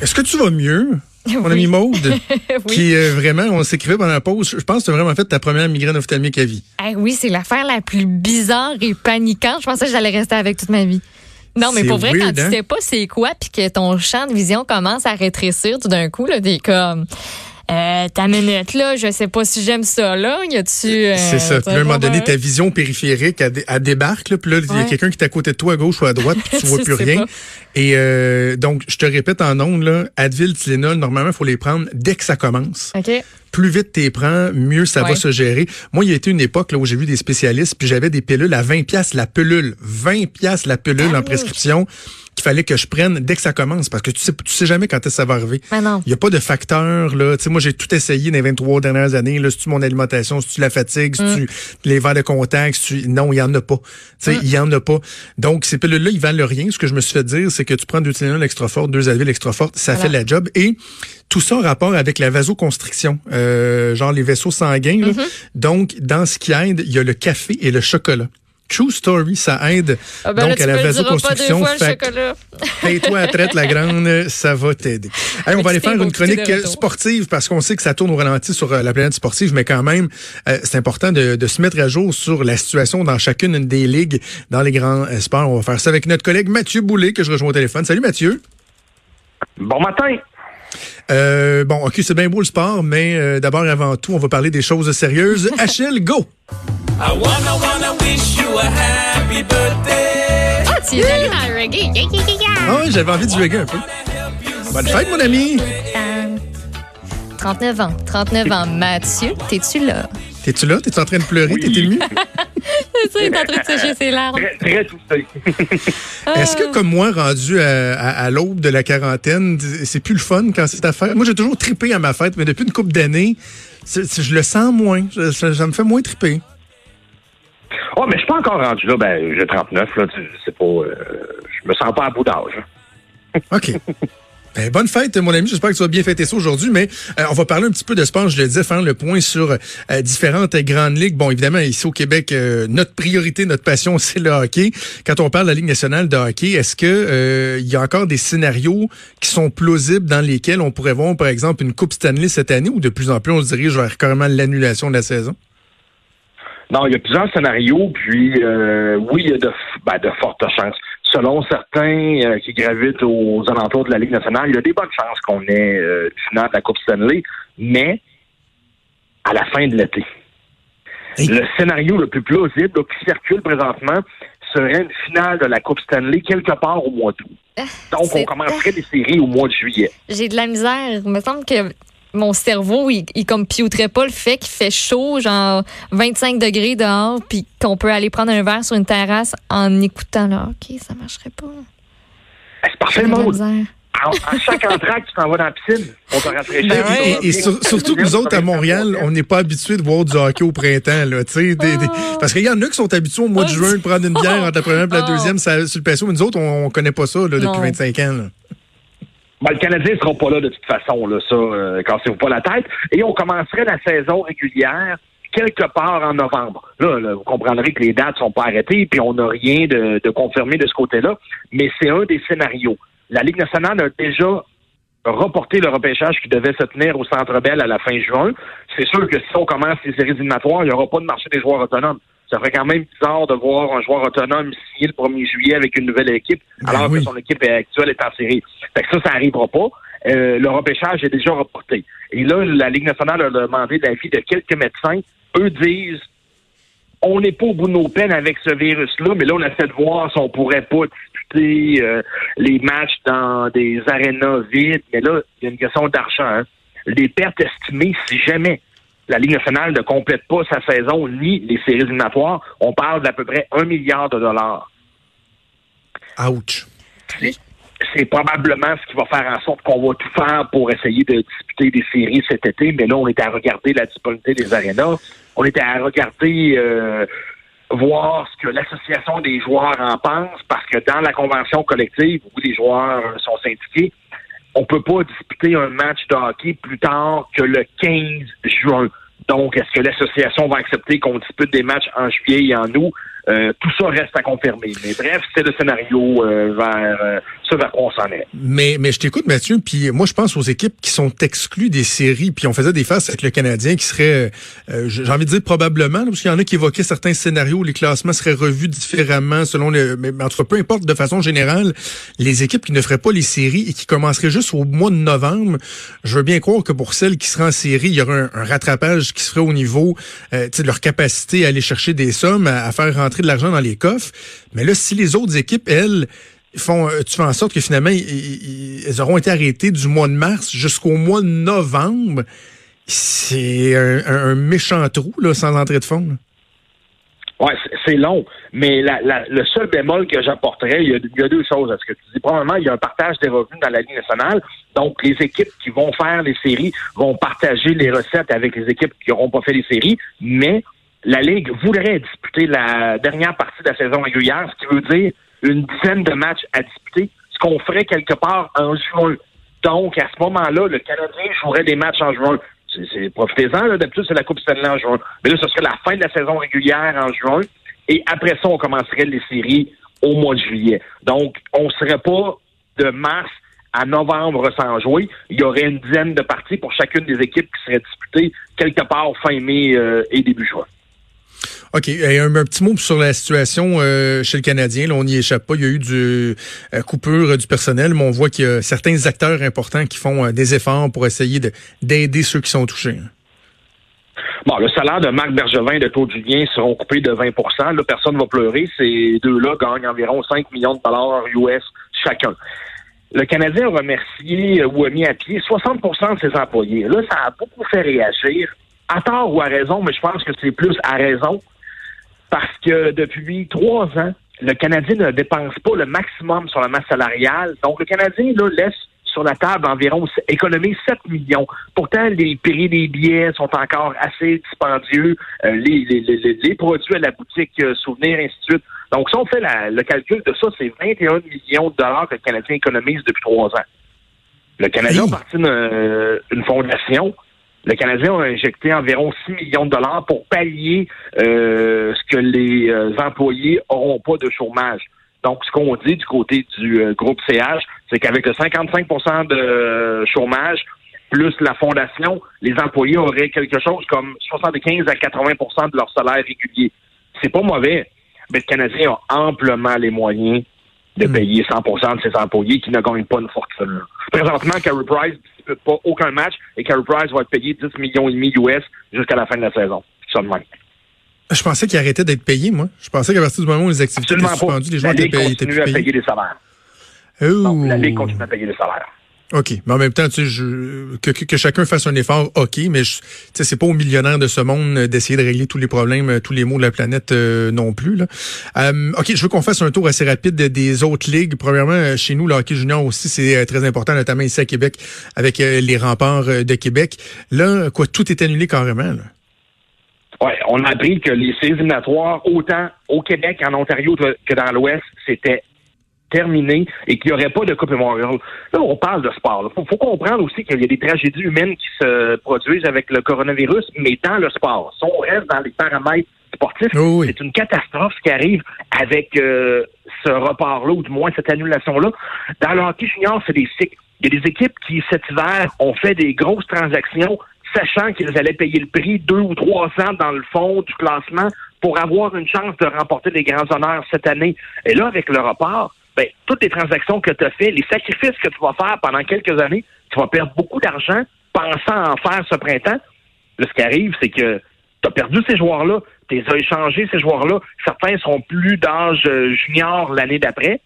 Est-ce que tu vas mieux? Mon ami Maude, qui euh, vraiment, on s'écrivait pendant la pause. Je pense que tu as vraiment fait ta première migraine ophtalmique à vie. Eh oui, c'est l'affaire la plus bizarre et paniquante. Je pensais que j'allais rester avec toute ma vie. Non, mais pour vrai, weird, quand tu hein? sais pas c'est quoi, puis que ton champ de vision commence à rétrécir tout d'un coup, là, t'es comme, euh, ta minute là, je sais pas si j'aime ça là. Y a-tu euh, C'est ça. Puis à un moment donné, ta vision périphérique, elle, dé- elle débarque. Là, puis là, il y a quelqu'un qui est à côté de toi, à gauche ou à droite, puis tu vois plus rien. pas. Et euh, donc, je te répète en ondes, là, Advil, Tylenol, normalement, il faut les prendre dès que ça commence. Ok. Plus vite t'es prends, mieux ça va se gérer. Moi, il y a été une époque là, où j'ai vu des spécialistes, puis j'avais des pilules à 20 pièces la pilule. 20 pièces la pilule en prescription qu'il fallait que je prenne dès que ça commence, parce que tu sais, tu sais jamais quand est-ce que ça va arriver. Non. Il n'y a pas de facteur, là. Tu sais, moi, j'ai tout essayé dans les 23 dernières années, là. C'est-tu mon alimentation, c'est-tu la fatigue, Mm. c'est-tu les verres de contact, c'est-tu... Non, il y en a pas. Tu sais, il y en a pas. Donc, ces pilules-là, ils valent rien. Ce que je me suis fait dire, c'est que tu prends deux Tylenol extra fortes, deux Advil extra fortes, ça Voilà. fait la job. Et tout ça en rapport avec la vasoconstriction, euh, genre les vaisseaux sanguins, là. Mm-hmm. Donc, dans ce qui aide, il y a le café et le chocolat. True story, ça aide Ah ben là, donc tu à la vasoconstriction. Paye-toi à traite la grande, ça va t'aider. Allez, on va aller faire une chronique sportive parce qu'on sait que ça tourne au ralenti sur euh, la planète sportive, mais quand même, euh, c'est important de, de se mettre à jour sur la situation dans chacune des ligues dans les grands euh, sports. On va faire ça avec notre collègue Mathieu Boulay que je rejoins au téléphone. Salut Mathieu. Bon matin. Euh, bon, ok, c'est bien beau le sport, mais euh, d'abord et avant tout, on va parler des choses sérieuses. Achille, go! I wanna wanna wish you a happy birthday. Ah, tu es allé dans le reggae. Yeah, yeah, yeah, yeah. Ah oui, j'avais envie de reggae un peu. Bonne fête, mon ami! Euh, 39 ans. 39 ans. Mathieu, t'es-tu là? T'es-tu là? T'es-tu en train de pleurer? T'es ému? C'est ça, il est en train de sécher ses larmes. Très, très touché. Est-ce que, comme moi, rendu à, à- à l'aube de la quarantaine, c'est plus le fun quand c'est fête? Moi, j'ai toujours trippé à ma fête, mais depuis une couple d'années, je le sens moins. Je- ça, ça me fait moins tripper. Oh, mais je suis pas encore rendu là. Ben, j'ai 39, là. C'est pas. euh, je me sens pas à bout d'âge. hein. OK. Ben, bonne fête, mon ami. J'espère que tu vas bien fêter ça aujourd'hui, mais euh, on va parler un petit peu de sport. Je le disais, faire le point sur euh, différentes grandes ligues. Bon, évidemment, ici au Québec, euh, notre priorité, notre passion, c'est le hockey. Quand on parle de la Ligue nationale de hockey, est-ce que euh, il y a encore des scénarios qui sont plausibles dans lesquels on pourrait voir, par exemple, une Coupe Stanley cette année ou de plus en plus on se dirige vers carrément l'annulation de la saison? Non, il y a plusieurs scénarios, puis euh, oui, il y a de, ben, de fortes chances. Selon certains euh, qui gravitent aux alentours de la Ligue nationale, il y a des bonnes chances qu'on ait euh, une finale de la Coupe Stanley, mais à la fin de l'été. Le scénario le plus plausible là, qui circule présentement serait une finale de la Coupe Stanley quelque part au mois d'août. Donc, on commencerait des séries au mois de juillet. J'ai de la misère. Il me semble que mon cerveau, il, il computerait pas le fait qu'il fait chaud, genre 25 degrés dehors, puis qu'on peut aller prendre un verre sur une terrasse en écoutant le hockey. Ça marcherait pas. C'est parfait, misère. À, chaque entraque, tu t'en vas dans la piscine pour te rafraîchir. Ben ouais. Et, sur- surtout que nous autres, à Montréal, on n'est pas habitués de voir du hockey au printemps. Là, tu sais, des- des- Oh. parce qu'il y en a qui sont habitués au mois de Oh, juin de prendre une bière entre la première et la Oh. deuxième ça- sur le patio. Mais nous autres, on, on connaît pas ça là, depuis Non. 25 ans. là. Ben, le Canadien ne sera pas là de toute façon, là, ça, euh, cassez-vous pas la tête. Et on commencerait la saison régulière quelque part en novembre. Là, là, vous comprendrez que les dates sont pas arrêtées, puis on n'a rien de, de confirmé de ce côté-là, mais c'est un des scénarios. La Ligue nationale a déjà reporté le repêchage qui devait se tenir au Centre Bell à la fin juin. C'est sûr que si on commence les séries éliminatoires, il n'y aura pas de marché des joueurs autonomes. Ça ferait quand même bizarre de voir un joueur autonome signer le 1er juillet avec une nouvelle équipe, Ben alors oui. que son équipe actuelle est en série. Fait que ça, ça n'arrivera pas. Euh, le repêchage est déjà reporté. Et là, la Ligue nationale a demandé l'avis de quelques médecins. Eux disent on n'est pas au bout de nos peines avec ce virus-là, mais là, on essaie de voir si on pourrait pas disputer euh, les matchs dans des arénas vides. Mais là, il y a une question d'argent. hein. Les pertes estimées, si jamais la Ligue nationale ne complète pas sa saison ni les séries éliminatoires, on parle d'à peu près un milliard de dollars. Ouch. c'est probablement ce qui va faire en sorte qu'on va tout faire pour essayer de disputer des séries cet été. Mais là, on est à regarder la disponibilité des arénas. On était à regarder euh, voir ce que l'association des joueurs en pense, parce que dans la convention collective où les joueurs sont syndiqués, on peut pas disputer un match de hockey plus tard que le 15 juin. Donc, est-ce que l'association va accepter qu'on dispute des matchs en juillet et en août? Euh, tout ça reste à confirmer. Mais bref, c'est le scénario euh, vers euh, ce vers quoi on s'en est. Mais, mais je t'écoute, Mathieu, puis moi, je pense aux équipes qui sont exclues des séries, puis on faisait des faces avec le Canadien qui serait, euh, j'ai envie de dire probablement, parce qu'il y en a qui évoquaient certains scénarios où les classements seraient revus différemment selon le... Mais, en tout cas, peu importe, de façon générale, les équipes qui ne feraient pas les séries et qui commenceraient juste au mois de novembre, je veux bien croire que pour celles qui seraient en série, il y aurait un, rattrapage qui se ferait au niveau euh, de leur capacité à aller chercher des sommes, à, à faire rentrer de l'argent dans les coffres. Mais là, si les autres équipes, elles, font, euh, tu fais en sorte que finalement, ils, auront été arrêtés du mois de mars jusqu'au mois de novembre. C'est un, méchant trou, là, sans entrée de fonds. Oui, c'est long, mais le seul bémol que j'apporterais, il, y, a, deux choses à ce que tu dis. Premièrement, il y a un partage des revenus dans la Ligue nationale. Donc, les équipes qui vont faire les séries vont partager les recettes avec les équipes qui n'auront pas fait les séries, mais la Ligue voudrait disputer la dernière partie de la saison régulière, ce qui veut dire une dizaine de matchs à disputer, ce qu'on ferait quelque part en juin. Donc, à ce moment-là, le Canadien jouerait des matchs en juin. C'est profitez-en, d'habitude, c'est la Coupe Stanley en juin. Mais là, ce serait la fin de la saison régulière en juin. Et après ça, on commencerait les séries au mois de juillet. Donc, on ne serait pas de mars à novembre sans jouer. Il y aurait une dizaine de parties pour chacune des équipes qui seraient disputées quelque part fin mai euh, et début juin. OK. un, petit mot sur la situation euh, chez le Canadien. Là, on n'y échappe pas. Il y a eu du euh, coupure euh, du personnel, mais on voit qu'il y a certains acteurs importants qui font des efforts pour essayer d'aider ceux qui sont touchés. Hein. Bon, le salaire de Marc Bergevin et de Claude Julien seront coupés de 20% Là, personne ne va pleurer. Ces deux-là gagnent environ 5 millions de dollars US chacun. Le Canadien a remercié ou a mis à pied 60% de ses employés. Là, ça a beaucoup fait réagir, à tort ou à raison, mais je pense que c'est plus à raison parce que depuis trois ans, le Canadien ne dépense pas le maximum sur la masse salariale. Donc, le Canadien là, laisse sur la table environ économiser 7 millions. Pourtant, les prix des billets sont encore assez dispendieux. Euh, les, les, les, produits à la boutique euh, Souvenir, ainsi de suite. Donc, si on fait le calcul de ça, c'est 21 millions de dollars que le Canadien économise depuis trois ans. Le Canadien a parti d'une euh, fondation le Canadien a injecté environ 6 millions de dollars pour pallier euh, ce que les euh, employés n'auront pas de chômage. Donc, ce qu'on dit du côté du euh, groupe CH, c'est qu'avec le 55% de chômage, plus la fondation, les employés auraient quelque chose comme 75 à 80% de leur salaire régulier. C'est pas mauvais, mais le Canadien a amplement les moyens de hmm. payer 100 de ses employés qui ne gagnent pas une fortune. Présentement, Carey Price ne pas aucun match et Carey Price va être payé 10 millions et demi US jusqu'à la fin de la saison. Même. Je pensais qu'il arrêtait d'être payé, moi. Je pensais qu'à partir du moment où les activités étaient suspendues, les joueurs étaient payés. La Ligue continue à payer des salaires. Oh. la Ligue continue à payer des salaires. OK. Mais en même temps, tu sais, je, que, que, chacun fasse un effort, OK, mais tu sais, c'est pas aux millionnaires de ce monde d'essayer de régler tous les problèmes, euh, tous les maux de la planète euh, non plus. Là. Euh, OK, je veux qu'on fasse un tour assez rapide des autres ligues. Premièrement, chez nous, le hockey junior aussi, c'est très important, notamment ici à Québec, avec les remparts de Québec. Là, quoi, tout est annulé carrément. Là. Oui, on a appris que les séries éliminatoires, autant au Québec, en Ontario que dans l'Ouest, c'était terminé et qu'il n'y aurait pas de Coupe Memorial. Là, on parle de sport. Il faut, comprendre aussi qu'il y a des tragédies humaines qui se produisent avec le coronavirus, mais dans le sport. Si on reste dans les paramètres sportifs, c'est une catastrophe qui arrive avec euh, ce report-là, ou du moins cette annulation-là. Dans le hockey junior, c'est des cycles. Il y a des équipes qui, cet hiver, ont fait des grosses transactions sachant qu'ils allaient payer le prix deux ou trois cents dans le fond du classement pour avoir une chance de remporter des grands honneurs cette année. Et là, avec le report, ben, toutes les transactions que tu as fait, les sacrifices que tu vas faire pendant quelques années, tu vas perdre beaucoup d'argent pensant en faire ce printemps. Là, ce qui arrive, c'est que tu as perdu ces joueurs-là, tu les as échangés, ces joueurs-là. Certains seront plus d'âge euh, junior l'année d'après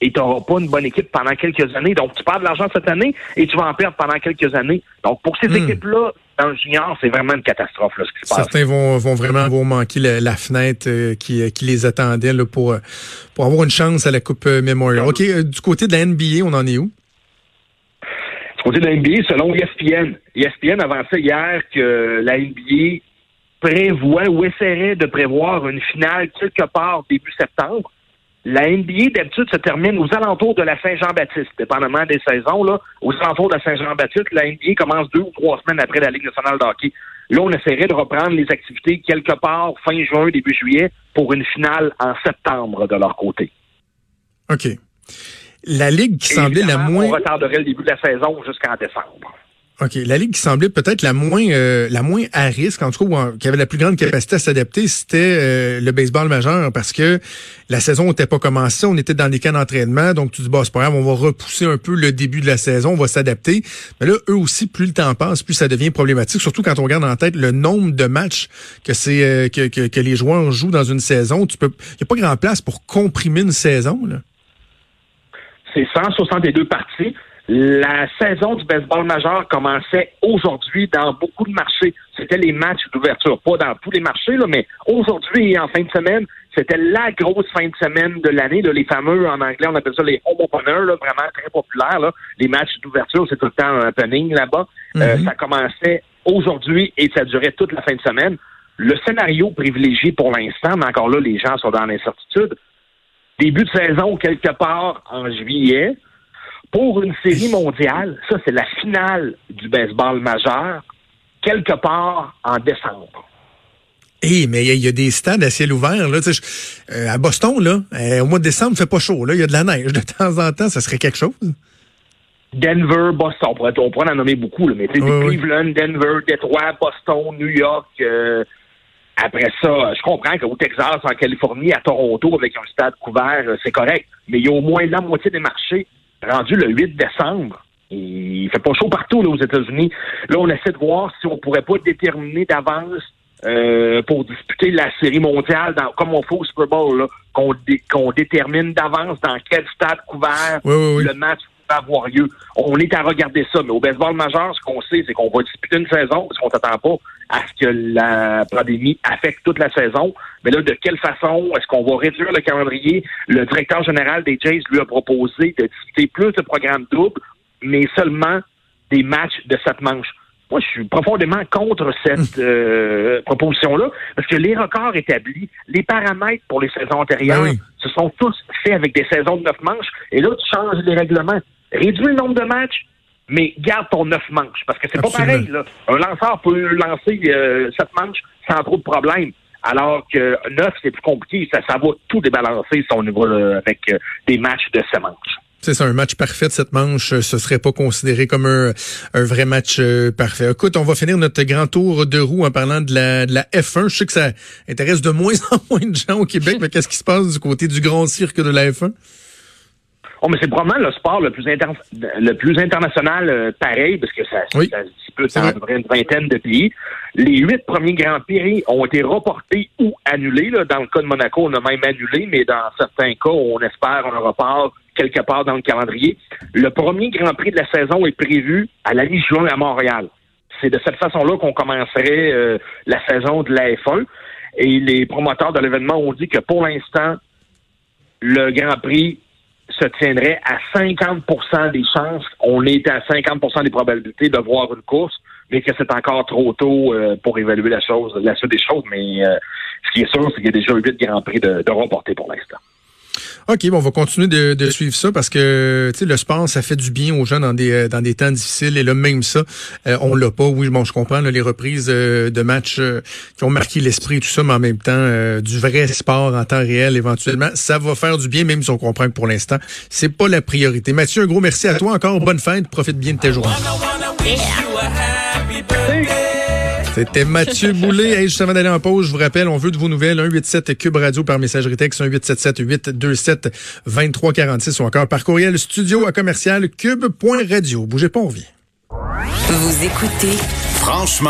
et tu n'auras pas une bonne équipe pendant quelques années. Donc, tu perds de l'argent cette année et tu vas en perdre pendant quelques années. Donc, pour ces hmm. équipes-là, dans le junior, c'est vraiment une catastrophe là, ce qui se passe. Certains vont, vont vraiment vont manquer la, fenêtre euh, qui, qui les attendait là, pour, pour avoir une chance à la Coupe euh, Memorial. OK, euh, du côté de la NBA, on en est où? Du côté de la NBA, selon ESPN, ESPN avançait hier que la NBA prévoit ou essaierait de prévoir une finale quelque part début septembre. La NBA, d'habitude, se termine aux alentours de la Saint-Jean-Baptiste, dépendamment des saisons. Là, aux alentours de la Saint-Jean-Baptiste, la NBA commence deux ou trois semaines après la Ligue nationale de hockey. Là, on essaierait de reprendre les activités quelque part fin juin, début juillet, pour une finale en septembre de leur côté. OK. La ligue qui semblait la moins... On retarderait le début de la saison jusqu'en décembre. OK. La ligue qui semblait peut-être la moins euh, la moins à risque, en tout cas, ou qui avait la plus grande capacité à s'adapter, c'était euh, le baseball majeur parce que la saison n'était pas commencée, on était dans des camps d'entraînement, donc tu dis, bah, c'est pas grave, on va repousser un peu le début de la saison, on va s'adapter. Mais là, eux aussi, plus le temps passe, plus ça devient problématique, surtout quand on regarde en tête le nombre de matchs que c'est euh, que, que, que les joueurs jouent dans une saison. Tu peux, il n'y a pas grand place pour comprimer une saison, là. C'est 162 parties. La saison du baseball majeur commençait aujourd'hui dans beaucoup de marchés. C'était les matchs d'ouverture, pas dans tous les marchés, là, mais aujourd'hui et en fin de semaine, c'était la grosse fin de semaine de l'année, les fameux, en anglais, on appelle ça les home openers, là, vraiment très populaires. Là. Les matchs d'ouverture, c'est tout le temps un happening là-bas. Euh, ça commençait aujourd'hui et ça durait toute la fin de semaine. Le scénario privilégié pour l'instant, mais encore là, les gens sont dans l'incertitude, début de saison quelque part en juillet. Pour une série mondiale, ça c'est la finale du baseball majeur, quelque part en décembre. Eh, mais il y, a- il y a des stades à ciel ouvert. Là, je- euh, à Boston, là, euh, au mois de décembre, il fait pas chaud. Là, il y a de la neige de temps en temps. Ça serait quelque chose. Denver, Boston, on pourrait, on pourrait en nommer beaucoup, là, mais tu oui. Cleveland, Denver, Détroit, Boston, New York. euh, après ça, je comprends qu'au Texas, en Californie, à Toronto, avec un stade couvert, c'est correct. Mais il y a au moins la moitié des marchés rendus le 8 décembre. Il fait pas chaud partout là, aux États-Unis. Là, on essaie de voir si on pourrait pas déterminer d'avance euh, pour disputer la série mondiale, dans, comme on fait au Super Bowl, là, qu'on dé- qu'on détermine d'avance dans quel stade couvert Oui, oui, oui. le match avoir. On est à regarder ça, mais au baseball majeur, ce qu'on sait, c'est qu'on va disputer une saison parce qu'on s'attend pas à ce que la pandémie affecte toute la saison. Mais là, de quelle façon est-ce qu'on va réduire le calendrier? Le directeur général des Jays lui a proposé de disputer plus de programmes doubles, mais seulement des matchs de sept manches. Moi, je suis profondément contre cette euh, proposition-là, parce que les records établis, les paramètres pour les saisons antérieures, Ben oui. se sont tous faits avec des saisons de neuf manches. Et là, tu changes les règlements. Réduis le nombre de matchs, mais garde ton neuf manches. Parce que c'est pas pareil. Là. Un lanceur peut lancer euh, sept manches sans trop de problèmes. Alors que neuf, c'est plus compliqué. Ça, ça va tout débalancer si on y va euh, avec euh, des matchs de sept manches. C'est ça, un match parfait de cette manche, euh, ce serait pas considéré comme un, un vrai match euh, parfait. Écoute, on va finir notre grand tour de roue en parlant de la, de la F1. Je sais que ça intéresse de moins en moins de gens au Québec, mais qu'est-ce qui se passe du côté du grand cirque de la F1? Oh, mais c'est probablement le sport le plus, inter- le plus international euh, pareil, parce que ça, Oui. ça dans à peu près une vingtaine de pays. Les huit premiers Grands Prix ont été reportés ou annulés. Là. Dans le cas de Monaco, on a même annulé, mais dans certains cas, on espère un report quelque part dans le calendrier. Le premier Grand Prix de la saison est prévu à la mi-juin à Montréal. C'est de cette façon-là qu'on commencerait euh, la saison de la F1. Et les promoteurs de l'événement ont dit que pour l'instant, le Grand Prix se tiendrait à 50% des chances. On est à 50% des probabilités de voir une course, mais que c'est encore trop tôt euh, pour évaluer la chose, la suite des choses. Mais euh, ce qui est sûr, c'est qu'il y a déjà huit Grands Prix de, de reportés pour l'instant. OK, bon, on va continuer de, de suivre ça parce que tu sais, le sport, ça fait du bien aux gens dans des euh, dans des temps difficiles. Et là, même ça, euh, on l'a pas. Oui, bon, je comprends là, les reprises euh, de matchs euh, qui ont marqué l'esprit et tout ça, mais en même temps, euh, du vrai sport en temps réel, éventuellement, ça va faire du bien, même si on comprend que pour l'instant, c'est pas la priorité. Mathieu, un gros merci à toi encore. Bonne fête. Profite bien de tes journées. Wanna, C'était Mathieu Boulay. Hey, juste avant d'aller en pause, je vous rappelle, on veut de vos nouvelles. 187 Cube Radio par messagerie texte, 1877 827 2346 ou encore par courriel studio à commercial cube.radio. Bougez pas, on revient. Vous écoutez Franchement.